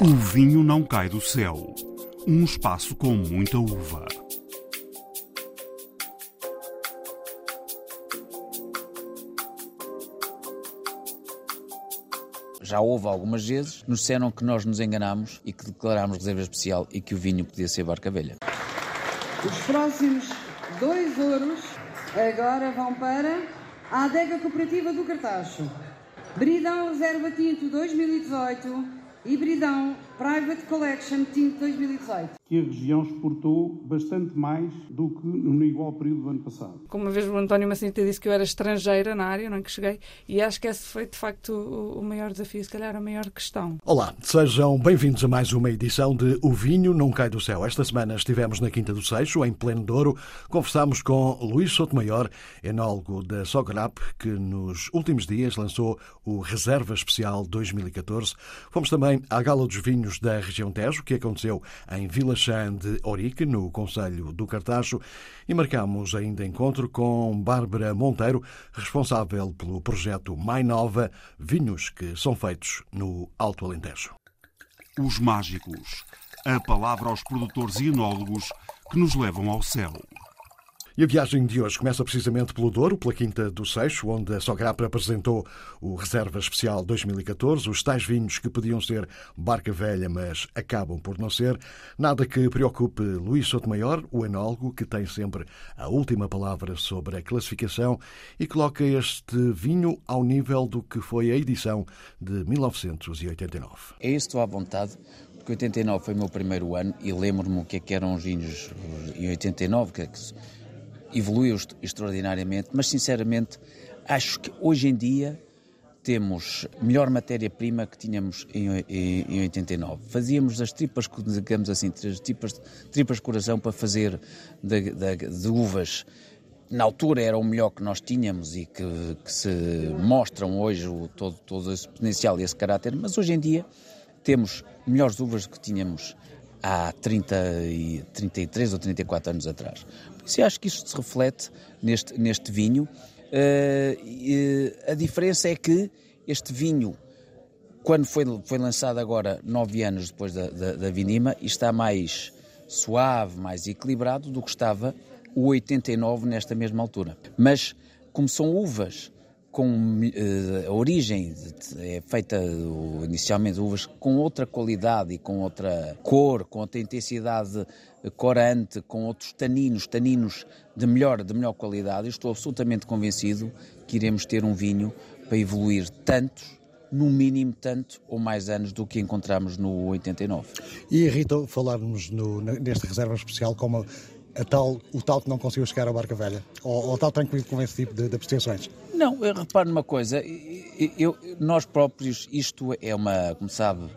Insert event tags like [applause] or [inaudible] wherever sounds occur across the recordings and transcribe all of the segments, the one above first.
O vinho não cai do céu. Um espaço com muita uva. Já houve algumas vezes, nos disseram que nós nos enganámos e que declarámos reserva especial e que o vinho podia ser barca velha. Os próximos dois ouros agora vão para a Adega Cooperativa do Cartacho. Bridão Reserva Tinto 2018 Hibridão Private Collection Tinto 2018. Que a região exportou bastante mais do que no igual período do ano passado. Como uma vez o António Macinta disse que eu era estrangeira na área, não é que cheguei, e acho que esse foi de facto o maior desafio, se calhar a maior questão. Olá, sejam bem-vindos a mais uma edição de O Vinho Não Cai do Céu. Esta semana estivemos na Quinta do Seixo, em pleno Douro, conversámos com Luís Sotomayor, enólogo da Sograp, que nos últimos dias lançou o Reserva Especial 2014. Fomos também à Gala dos Vinhos da região Tejo, que aconteceu em Vila Chã de Orique, no Conselho do Cartacho, e marcamos ainda encontro com Bárbara Monteiro, responsável pelo projeto Mais Nova, vinhos que são feitos no Alto Alentejo. Os mágicos. A palavra aos produtores e enólogos que nos levam ao céu. E a viagem de hoje começa precisamente pelo Douro, pela Quinta do Seixo, onde a Sograpa apresentou o Reserva Especial 2014, os tais vinhos que podiam ser barca velha, mas acabam por não ser. Nada que preocupe Luís Sotomayor, o enólogo, que tem sempre a última palavra sobre a classificação e coloca este vinho ao nível do que foi a edição de 1989. É isso, estou à vontade porque 89 foi o meu primeiro ano e lembro-me o que, é que eram os vinhos em 89, que, é evoluiu extraordinariamente, mas sinceramente acho que hoje em dia temos melhor matéria-prima que tínhamos em, em, em, 89. Fazíamos as tripas, digamos assim, as tripas, tripas de coração para fazer de, de, de, uvas. Na altura era o melhor que nós tínhamos e que, que se mostram hoje o, todo, todo esse potencial e esse caráter, mas hoje em dia temos melhores uvas que tínhamos há 30 e, 33 ou 34 anos atrás. Se acho que isto se reflete neste, neste vinho. Uh, a diferença é que este vinho, quando foi, foi lançado agora, nove anos depois da, da, da vinima, está mais suave, mais equilibrado do que estava o 89 nesta mesma altura. Mas, como são uvas com uh, a origem é feita inicialmente uvas com outra qualidade e com outra cor, com outra intensidade corante, com outros taninos, taninos de melhor, de melhor qualidade. Eu estou absolutamente convencido que iremos ter um vinho para evoluir tanto no mínimo tanto ou mais anos do que encontramos no 89. E Rita, falarmos no, reserva especial como tal, o tal que não conseguiu chegar à barca velha? Ou, ou tal tranquilo com esse tipo de, de apreciações? Não, eu reparo numa coisa, eu, nós próprios, isto é uma, como sabe,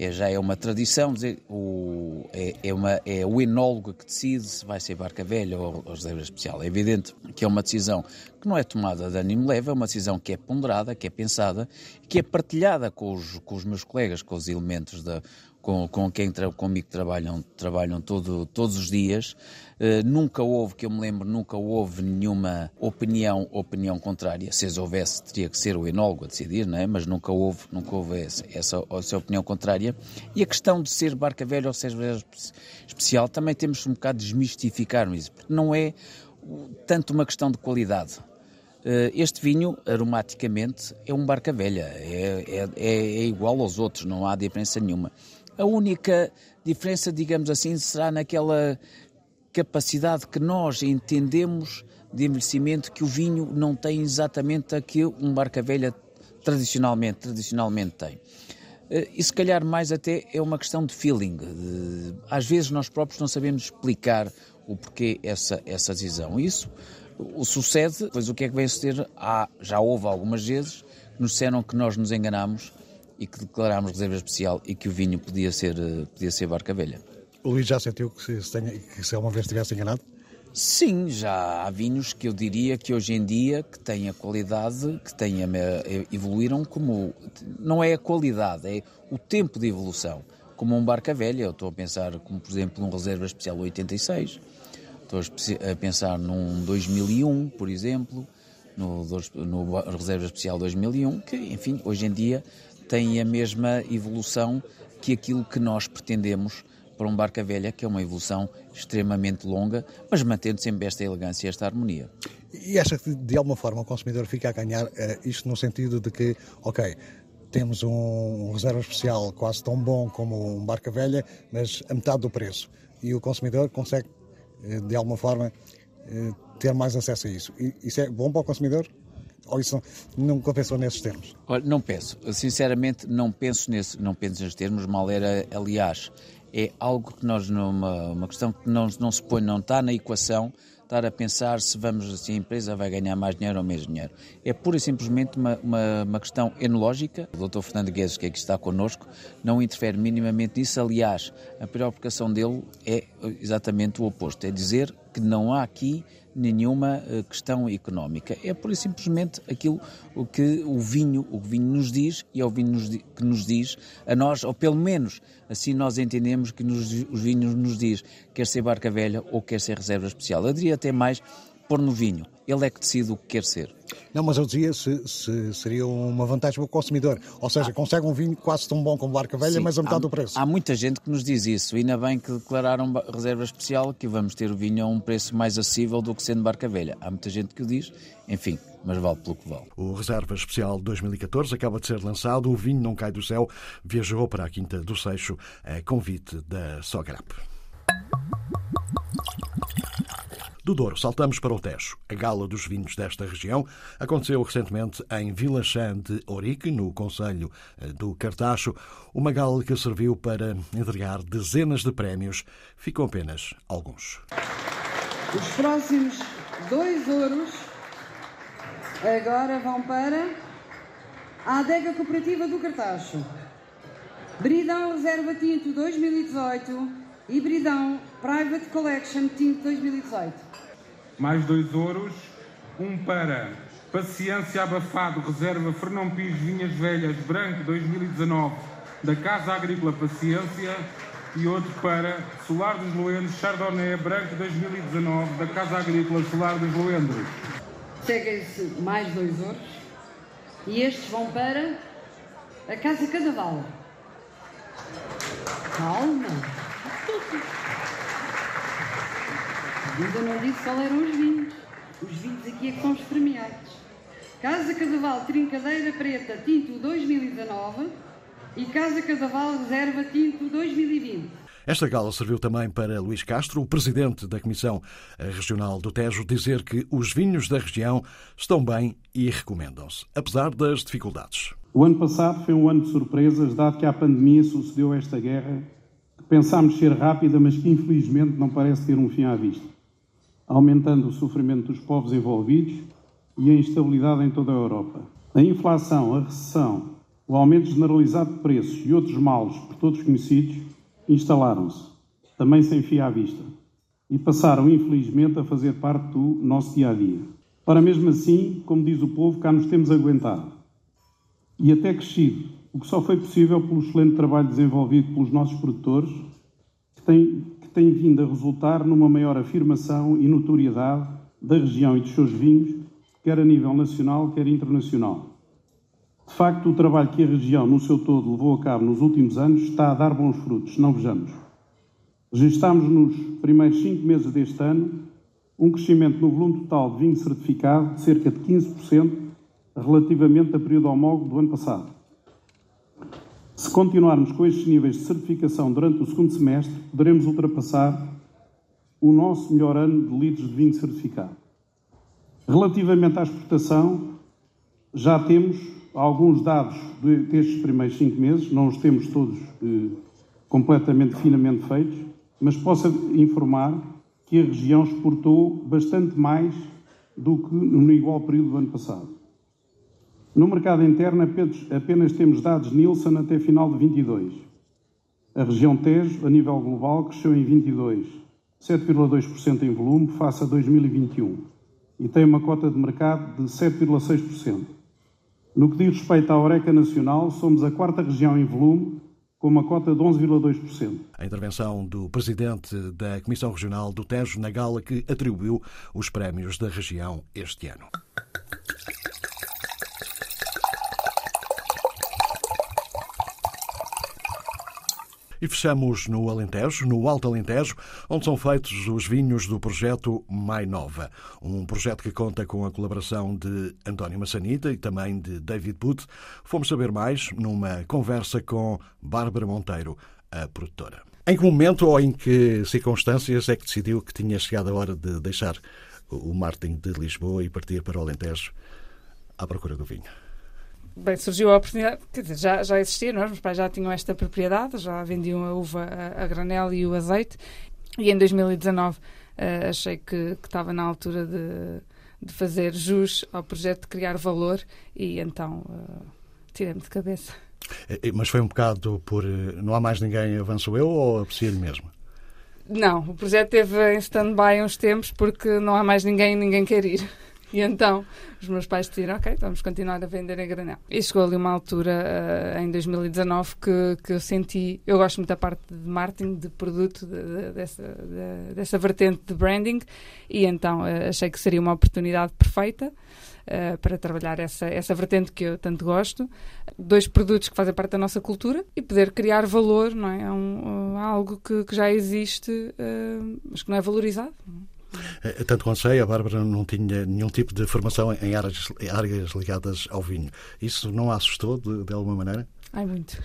é, já é uma tradição, dizer, o, é, é, uma, é o enólogo que decide se vai ser barca velha ou, ou reserva especial. É evidente que é uma decisão que não é tomada de ânimo leve, é uma decisão que é ponderada, que é pensada, que é partilhada com os, com os meus colegas, com os elementos da, com, com quem comigo trabalham, trabalham todo, todos os dias. Uh, nunca houve, que eu me lembro, nunca houve nenhuma opinião, opinião contrária. Se as houvesse, teria que ser o enólogo a decidir, não é? mas nunca houve, nunca houve essa, essa, essa opinião contrária. E a questão de ser barca velha ou ser velha especial, também temos um bocado de desmistificar isso, porque não é tanto uma questão de qualidade. Uh, este vinho, aromaticamente, é um barca velha, é, é, é, é igual aos outros, não há diferença nenhuma. A única diferença, digamos assim, será naquela capacidade que nós entendemos de envelhecimento que o vinho não tem exatamente a que um barca velha tradicionalmente, tradicionalmente tem. Eh, e se calhar mais até é uma questão de feeling. Às vezes nós próprios não sabemos explicar o porquê essa, essa decisão. Isso o sucede, pois o que é que vem suceder? Ah, já houve algumas vezes que nos disseram que nós nos enganamos e que declarámos reserva especial e que o vinho podia ser, eh, podia ser barca velha. O Luís já sentiu que se, tenha, que se alguma vez tivesse enganado? Sim, já há vinhos que eu diria que hoje em dia que têm a qualidade, que têm a, eh, evoluíram como não é a qualidade, é o tempo de evolução. Como um barca velha, eu estou a pensar como por exemplo um reserva especial 86, estou a pensar num 2001, por exemplo, no, no reserva especial 2001, que enfim hoje em dia têm a mesma evolução que aquilo que nós pretendemos para um Barca Velha, que é uma evolução extremamente longa, mas mantendo sempre esta elegância e esta harmonia. E acha que de alguma forma o consumidor fica a ganhar uh, isto no sentido de que, ok, temos um reserva especial quase tão bom como um Barca Velha, mas a metade do preço. E o consumidor consegue, uh, de alguma forma, uh, ter mais acesso a isso. Isso é bom para o consumidor? Ou isso não compensou nesses termos? Olha, não penso. Sinceramente, não penso, nesse, não penso nesses termos. Mal era, aliás, é algo que nós, numa uma questão que não, não se põe, não está na equação, estar a pensar se vamos, se a empresa vai ganhar mais dinheiro ou menos dinheiro. É pura e simplesmente uma, uma, uma questão enológica. O Dr. Fernando Guedes, que aqui está connosco, não interfere minimamente nisso. Aliás, a preocupação dele é exatamente o oposto: é dizer que não há aqui nenhuma eh, questão económica. É por simplesmente aquilo o que o vinho, o vinho nos diz e é o vinho que nos diz a nós, ou pelo menos assim nós entendemos que nos, os vinhos nos diz quer ser barca velha ou quer ser reserva especial. Eu diria até mais pôr no vinho. Ele é que decide o que quer ser. Não, mas eu dizia se, se seria uma vantagem para o consumidor. Ou seja, ah. consegue um vinho quase tão bom como Barca Velha, Sim, mas a metade há, do preço. Há muita gente que nos diz isso. Ainda bem que declararam reserva especial, que vamos ter o vinho a um preço mais acessível do que sendo Barca Velha. Há muita gente que o diz. Enfim, mas vale pelo que vale. O Reserva Especial 2014 acaba de ser lançado. O vinho não cai do céu. Viajou para a Quinta do Seixo a convite da Sograp. Do Douro, saltamos para o Tejo. A gala dos vinhos desta região aconteceu recentemente em Vila Chã de Ourique, no Conselho eh, do Cartacho. Uma gala que serviu para entregar dezenas de prémios. Ficam apenas alguns. Os próximos dois ouros agora vão para a Adega Cooperativa do Cartacho. Bridão Reserva Tinto 2018 e Bridão Private Collection Tinto 2018 mais dois ouros, um para Paciência Abafado, Reserva Fernão Pires Vinhas Velhas, Branco 2019, da Casa Agrícola Paciência, e outro para Solar dos Loendros, Chardonnay, Branco 2019, da Casa Agrícola Solar dos Loendros. Seguem-se mais dois ouros, e estes vão para a Casa Cadaval. Calma. Ainda não disse qual eram os vinhos. Os vinhos aqui é que são os premiados. Casa Cadaval Trincadeira Preta Tinto 2019 e Casa Cadaval Reserva Tinto 2020. Esta gala serviu também para Luís Castro, o presidente da Comissão Regional do Tejo, dizer que os vinhos da região estão bem e recomendam-se, apesar das dificuldades. O ano passado foi um ano de surpresas, dado que a pandemia sucedeu esta guerra, que pensámos ser rápida, mas que infelizmente não parece ter um fim à vista aumentando o sofrimento dos povos envolvidos e a instabilidade em toda a Europa. A inflação, a recessão, o aumento generalizado de preços e outros males por todos conhecidos instalaram-se, também sem fim à vista, e passaram, infelizmente, a fazer parte do nosso dia a dia. Ora, mesmo assim, como diz o povo, cá nos temos aguentado e até crescido, o que só foi possível pelo excelente trabalho desenvolvido pelos nossos produtores, que têm tem vindo a resultar numa maior afirmação e notoriedade da região e dos seus vinhos, quer a nível nacional, quer internacional. De facto, o trabalho que a região, no seu todo, levou a cabo nos últimos anos está a dar bons frutos, não vejamos. Registámos nos primeiros cinco meses deste ano um crescimento no volume total de vinho certificado de cerca de 15% relativamente a período homólogo do ano passado. Se continuarmos com estes níveis de certificação durante o segundo semestre, poderemos ultrapassar o nosso melhor ano de litros de vinho certificado. Relativamente à exportação, já temos alguns dados destes primeiros cinco meses, não os temos todos eh, completamente finamente feitos, mas posso informar que a região exportou bastante mais do que no igual período do ano passado. No mercado interno, apenas temos dados Nielsen até final de 22. A região Tejo, a nível global, cresceu em 22, 7,2% em volume face a 2021 e tem uma cota de mercado de 7,6%. No que diz respeito à Oreca Nacional, somos a quarta região em volume, com uma cota de 11,2%. A intervenção do presidente da Comissão Regional do Tejo na gala que atribuiu os prémios da região este ano. E fechamos no Alentejo, no Alto Alentejo, onde são feitos os vinhos do projeto Mai Nova. Um projeto que conta com a colaboração de António Massanita e também de David Booth. Fomos saber mais numa conversa com Bárbara Monteiro, a produtora. Em que momento ou em que circunstâncias é que decidiu que tinha chegado a hora de deixar o Martin de Lisboa e partir para o Alentejo à procura do vinho? Bem, surgiu a oportunidade, quer dizer, já, já existia, não é? meus pais já tinham esta propriedade, já vendiam a uva a, a granel e o azeite, e em 2019 uh, eh, achei que, que, estava na altura de, de, fazer jus ao projeto de criar valor, e então uh, tirei-me de cabeça. Mas foi um bocado por não há mais ninguém, avanço eu, ou aprecia-lhe mesmo? Não, o projeto esteve em stand-by uns tempos porque não há mais ninguém e ninguém quer ir. [laughs] E então os meus pais decidiram, ok, vamos continuar a vender em granel. E chegou ali uma altura, uh, em 2019, que, que eu senti, eu gosto muito da parte de marketing, de produto, de, de, dessa, de, dessa vertente de branding, e então uh, achei que seria uma oportunidade perfeita. Uh, para trabalhar essa, essa vertente que eu tanto gosto, dois produtos que fazem parte da nossa cultura e poder criar valor, não é? É um, algo que, que, já existe, mas que não é valorizado. Não é? Eh, tanto quanto sei, a Bárbara não tinha nenhum tipo de formação em áreas, áreas ligadas ao vinho. Isso não a assustou de, de alguma maneira? Ai, muito.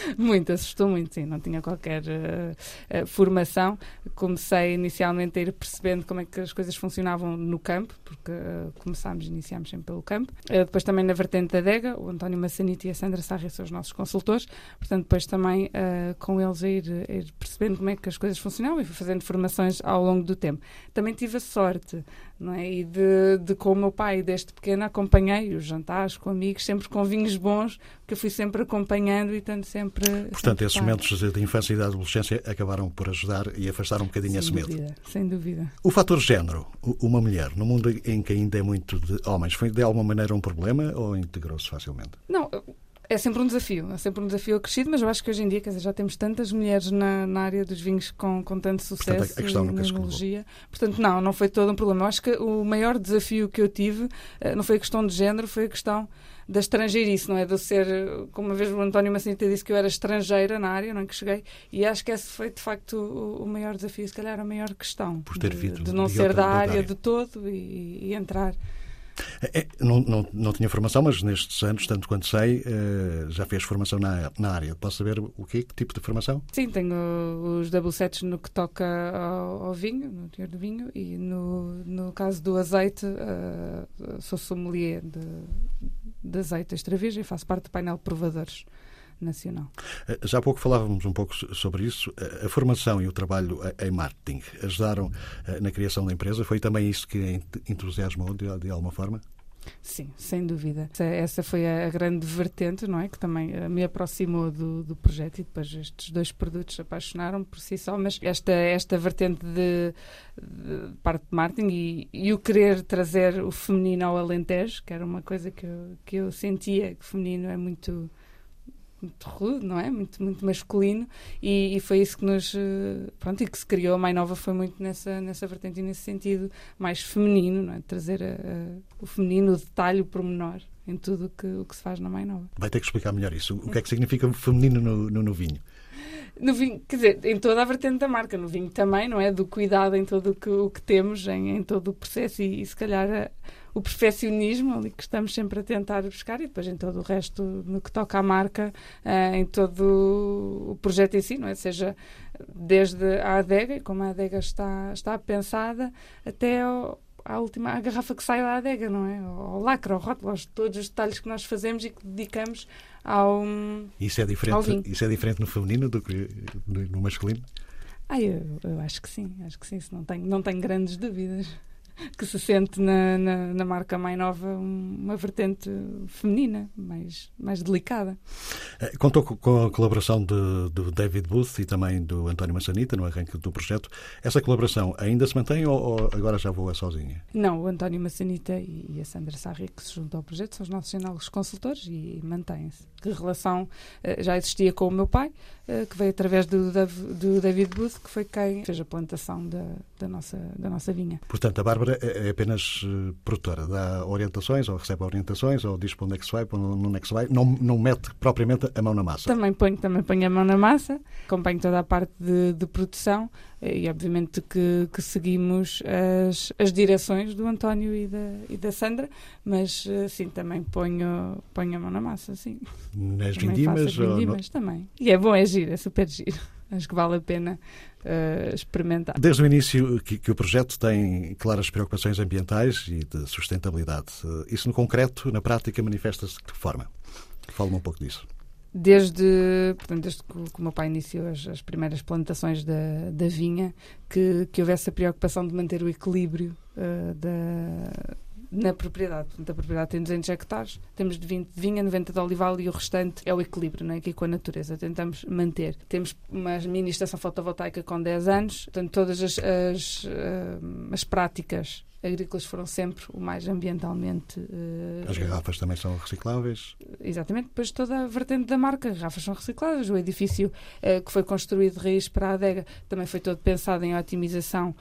[laughs] Muito, assustou muito, sim. Não tinha qualquer uh, uh, formação. Comecei inicialmente a ir percebendo como é que as coisas funcionavam no campo, porque uh, começámos, iniciámos sempre pelo campo. depois também na vertente da adega, o António Massanito e a Sandra Sarri são os nossos consultores. Portanto, depois também com eles a ir, a ir, percebendo como é que as coisas funcionavam e fui fazendo formações ao longo do tempo. Também tive a sorte não é? E de, de com o meu pai, desde pequena, acompanhei os jantares com amigos, sempre com vinhos bons, que eu fui sempre acompanhando e tanto sempre. Portanto, sempre esses momentos de infância e de adolescência acabaram por ajudar e afastar um bocadinho sem esse dúvida, medo. Sem dúvida. O fator género, uma mulher, no mundo em que ainda é muito de homens, foi de alguma maneira um problema ou integrou-se facilmente? Não, é sempre um desafio, é sempre um desafio acrescido, mas eu acho que hoje em dia quer dizer, já temos tantas mulheres na, na área dos vinhos com, com tanto sucesso Portanto, a questão na enologia. Portanto, não, não foi todo um problema. Eu acho que o maior desafio que eu tive eh, não foi a questão de género, foi a questão da estrangeirice, não é? De ser, como uma vez o António Massinita disse que eu era estrangeira na área, não é? Que cheguei, e acho que esse foi de facto o, o maior desafio, se calhar a maior questão. Por ter de, de, de não ser da área de todo e, e entrar. É, não, não, não tinha formação, mas nestes anos, tanto quanto sei, uh, já fez formação na, na área. Posso saber o quê? Que tipo de formação? Sim, tenho os double sets no que toca ao, ao vinho, no teor do vinho, e no, no caso do azeite, uh, sou sommelier de, de azeite extra virgem, faço parte do painel de provadores nacional. Eh, já há pouco falávamos um pouco sobre isso. Eh, a formação e o trabalho em marketing ajudaram eh, na criação da empresa? Foi também isso que entusiasmou de, alguma forma? Sim, sem dúvida. Essa foi a grande vertente, não é? Que também me aproximou do, do projeto e depois estes dois produtos apaixonaram por si só, mas esta, esta vertente de, de parte de marketing e, e, o querer trazer o feminino ao Alentejo, que era uma coisa que eu, que eu sentia que o feminino é muito muito rude, não é? Muito, muito masculino e, e, foi isso que nos eh, pronto, e que se criou a Mãe Nova foi muito nessa, nessa vertente e nesse sentido mais feminino, não é? Trazer a, a, o feminino, o detalhe, o pormenor em tudo que, o que se faz na Mãe Nova. Vai ter que explicar melhor isso. O que é que significa feminino no, no, no vinho? No vinho, quer dizer, em toda a vertente da marca, no vinho também, não é? Do cuidado em tudo o que, o que temos, em, em todo o processo e, e se calhar a, o perfeccionismo ali que estamos sempre a tentar buscar e depois em todo o resto no que toca à marca, uh, em todo o projeto em si, não é? Seja desde a adega, como a adega está, está pensada, até ao, à última a garrafa que sai da adega, não é? Ao lacre, ao rótulo, aos todos os detalhes que nós fazemos e que dedicamos ao Isso é diferente, isso é diferente no feminino do que no masculino? Ah, eu, eu acho que sim, acho que sim, não tenho, não tenho grandes dúvidas que se sente na, na, na, marca mais nova uma vertente feminina, mais, mais delicada. Eh, contou com a colaboração de, do David Booth e também do António Massanita no arranque do projeto. Essa colaboração ainda se mantém ou, ou agora já voa sozinha? Não, o António Massanita e a Sandra Sarri, que se juntam ao projeto, são os nossos sinais consultores e mantêm-se. Que relação eh, já existia com o meu pai, eh, que veio através do, do David Booth, que foi quem fez a plantação da, da, nossa, da nossa vinha. Portanto, a Bárbara Bárbara é apenas eh, produtora, dá orientações ou recebe orientações ou diz para onde é que se vai, para onde é que se vai, não, não mete propriamente a mão na massa. Também ponho, também ponho a mão na massa, acompanho toda a parte de, de produção eh, e obviamente que, que seguimos as, as, direções do António e da, e da Sandra, mas eh, sim, também ponho, ponho a mão na massa, sim. Nas vindimas? vindimas também. E é bom, é giro, é super giro. Acho que vale a pena uh, experimentar. Desde o início que, que, o projeto tem claras preocupações ambientais e de sustentabilidade. Isso no concreto, na prática, manifesta-se de que forma? Fala-me um pouco disso desde, portanto, desde que, o meu pai iniciou as, as primeiras plantações da, da vinha, que, que houvesse a preocupação de manter o equilíbrio uh, da, na propriedade. Portanto, a propriedade tem 200 hectares, temos de 20 de vinha, 90 de olival e o restante é o equilíbrio, não é? Aqui com a natureza. Tentamos manter. Temos uma mini estação fotovoltaica com 10 anos, portanto, todas as, as, uh, as práticas agrícolas foram sempre o mais ambientalmente. Uh, As garrafas também são recicláveis? Exatamente, depois toda a vertente da marca, as garrafas são recicláveis, o edifício uh, que foi construído de raiz para a adega também foi todo pensado em otimização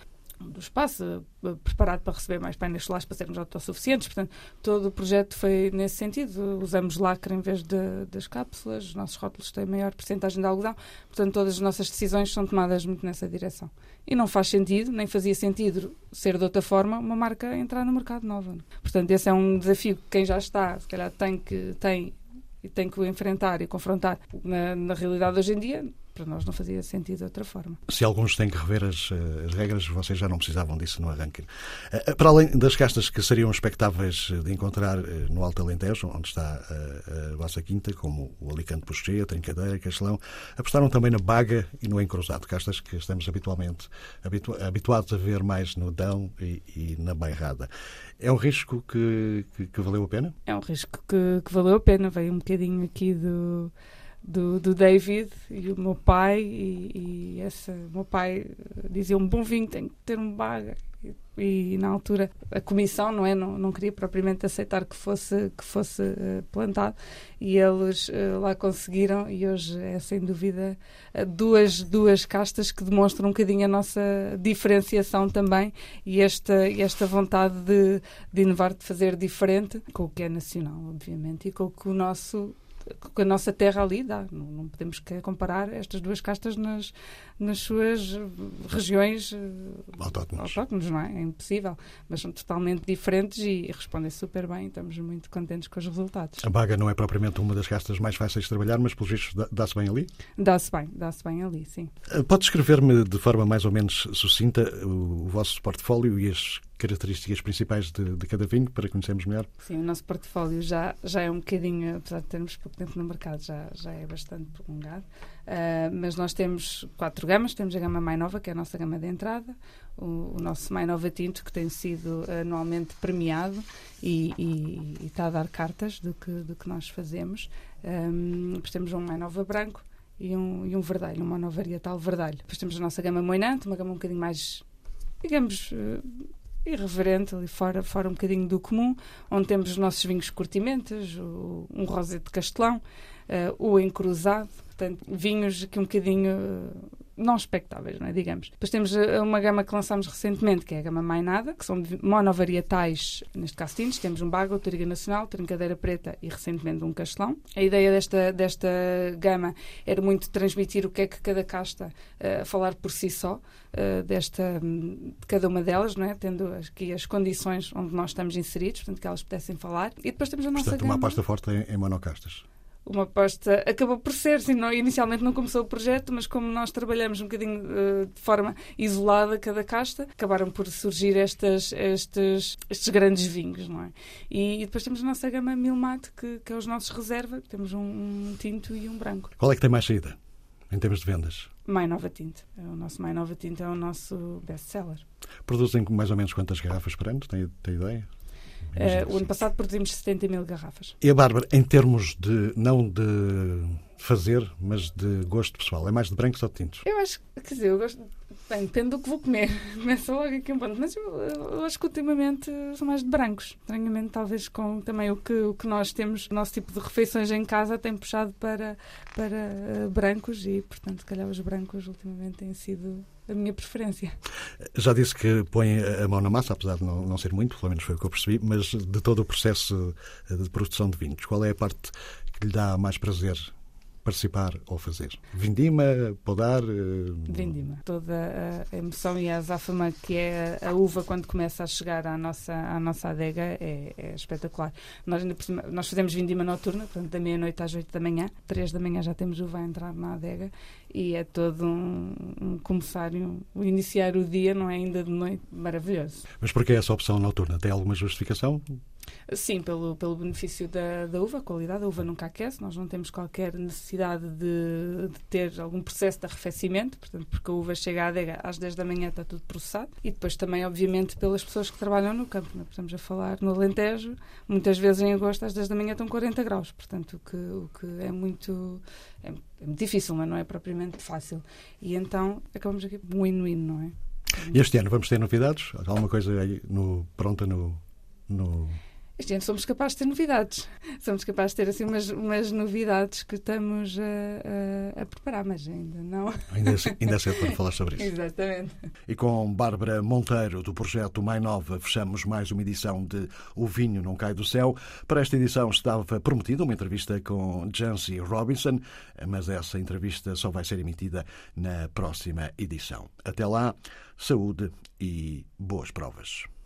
do espaço, eh, preparado para receber mais painéis solares para sermos autossuficientes. Portanto, todo o projeto foi nesse sentido. Usamos lacre em vez de, das cápsulas, os nossos rótulos têm maior porcentagem de algodão. Portanto, todas as nossas decisões são tomadas muito nessa direção. E não faz sentido, nem fazia sentido ser de outra forma, uma marca entrar no mercado nova. Portanto, esse é um desafio que quem já está, se calhar, tem que, tem, e tem que enfrentar e confrontar na, na realidade hoje em dia para nós não fazia sentido de outra forma. Se alguns têm que rever as, eh, as regras, vocês já não precisavam disso no arranque. Eh, eh, para além das castas que seriam expectáveis de encontrar no Alto Alentejo, onde está a, a vossa quinta, como o Alicante Puxê, a Trincadeira, Castelão, apostaram também na Baga e no Encruzado, castas que estamos habitualmente habitu habituados a ver mais no Dão e, e na Bairrada. É um risco que, que, que, valeu a pena? É um risco que, que valeu a pena. Veio um bocadinho aqui do do, do David e o meu pai e, e essa meu pai dizia um bom vinho tem que ter um baga. E, e, na altura a comissão não é? Não, não queria propriamente aceitar que fosse que fosse uh, plantado. E eles uh, lá conseguiram e hoje é sem dúvida uh, duas duas castas que demonstram um bocadinho a nossa diferenciação também e esta esta vontade de, de inovar de fazer diferente com o que é nacional obviamente e com o que o nosso que a nossa terra ali dá. Não, não podemos comparar estas duas castas nas, nas suas regiões eh, autóctones. autóctones, não é? É impossível. Mas são totalmente diferentes e respondem super bem. Estamos muito contentes com os resultados. A Baga não é propriamente uma das castas mais fáceis de trabalhar, mas pelos vistos dá-se bem ali? Dá-se bem, dá-se bem ali, sim. Eh, pode descrever-me de forma mais ou menos sucinta o, o vosso portfólio e as características principais de, de, cada vinho para conhecermos melhor? Sim, o nosso portfólio já, já é um bocadinho, apesar de termos pouco tempo no mercado, já, já é bastante prolongado. Uh, mas nós temos quatro gamas. Temos a gama mais nova, que é a nossa gama de entrada, o, o nosso mais nova tinto, que tem sido anualmente premiado e, e, e, está a dar cartas do que, do que nós fazemos. Um, depois temos um mais nova branco e um, e um verdelho, uma nova varietal verdelho. Depois temos a nossa gama moinante, uma gama um bocadinho mais, digamos, irreverente, ali fora, fora um bocadinho do comum, onde temos os nossos vinhos curtimentas, o, um rosé de castelão, uh, o encruzado, portanto, vinhos que um bocadinho uh, não expectáveis, não é? digamos. Depois temos uh, uma gama que lançámos recentemente, que é a gama Mainada, que são monovarietais, neste caso. Temos um bago, Toriga Nacional, Trincadeira Preta e recentemente um Castelão. A ideia desta, desta gama era muito transmitir o que é que cada casta, uh, falar por si só, uh, desta, um, de cada uma delas, não é? tendo aqui as condições onde nós estamos inseridos, portanto que elas pudessem falar. E depois temos a nossa portanto, gama... uma aposta forte em, em monocastas uma aposta acabou por ser, sim, não, inicialmente não começou o projeto, mas como nós trabalhamos um bocadinho uh, de forma isolada cada casta, acabaram por surgir estas, estes, estes grandes vinhos, não é? E, e depois temos a nossa gama Milmate, que, que é os nossos reserva, temos um, um, tinto e um branco. Qual é que tem mais saída em termos de vendas? Mais Nova Tinta. É o nosso Mais Nova Tinta é o nosso best-seller. Produzem mais ou menos quantas garrafas por ano? Tem, tem ideia? Uh, o ano passado produzimos 70 mil garrafas. E a Bárbara, em termos de, não de fazer, mas de gosto pessoal, é mais de brancos ou de tintos? Eu acho, quer dizer, eu gosto, Bem, depende do que vou comer. [laughs] Começa logo aqui um ponto. Mas eu, eu acho que ultimamente são mais de brancos. Estranhamente, talvez com também o que, o que nós temos, o nosso tipo de refeições em casa tem puxado para, para uh, brancos e, portanto, se calhar os brancos ultimamente têm sido a minha preferência. Já disse que põe a mão na massa, apesar de não, não ser muito, pelo menos foi o que eu percebi, mas de todo o processo de produção de vinhos, qual é a parte que lhe dá mais prazer participar ou fazer? Vindima, podar? Eh, Vindima. Toda a emoção e a azáfama que é a uva quando começa a chegar à nossa, à nossa adega é, é espetacular. Nós, ainda nós fazemos vindima noturna, portanto, da meia-noite às oito da manhã. Três da manhã já temos uva a entrar na adega e é todo um, um começar, um, iniciar o dia, não é ainda de noite, maravilhoso. Mas porquê essa opção noturna? Tem alguma justificação? Sim, pelo, pelo benefício da, da uva, a qualidade. A uva nunca aquece, nós não temos qualquer necessidade de, de, ter algum processo de arrefecimento, portanto, porque a uva chega à adega às 10 da manhã, está tudo processado. E depois também, obviamente, pelas pessoas que trabalham no campo. Não é? Estamos a falar no Alentejo, muitas vezes em agosto às 10 da manhã estão 40 graus, portanto, o que, o que é muito. É, é muito difícil, mas não é propriamente fácil. E então acabamos aqui win-win, não é? Este ano vamos ter novidades? Alguma coisa aí no, pronta no, no este ano somos capazes de ter novidades. Somos capazes de ter assim umas, umas novidades que estamos a, a, a preparar, mas ainda não. Ainda é, ainda é cedo para [laughs] falar sobre isso. Exatamente. E com Bárbara Monteiro, do projeto Mais Nova, fechamos mais uma edição de O Vinho Não Cai do Céu. Para esta edição estava prometida uma entrevista com Jancy Robinson, mas essa entrevista só vai ser emitida na próxima edição. Até lá, saúde e boas provas.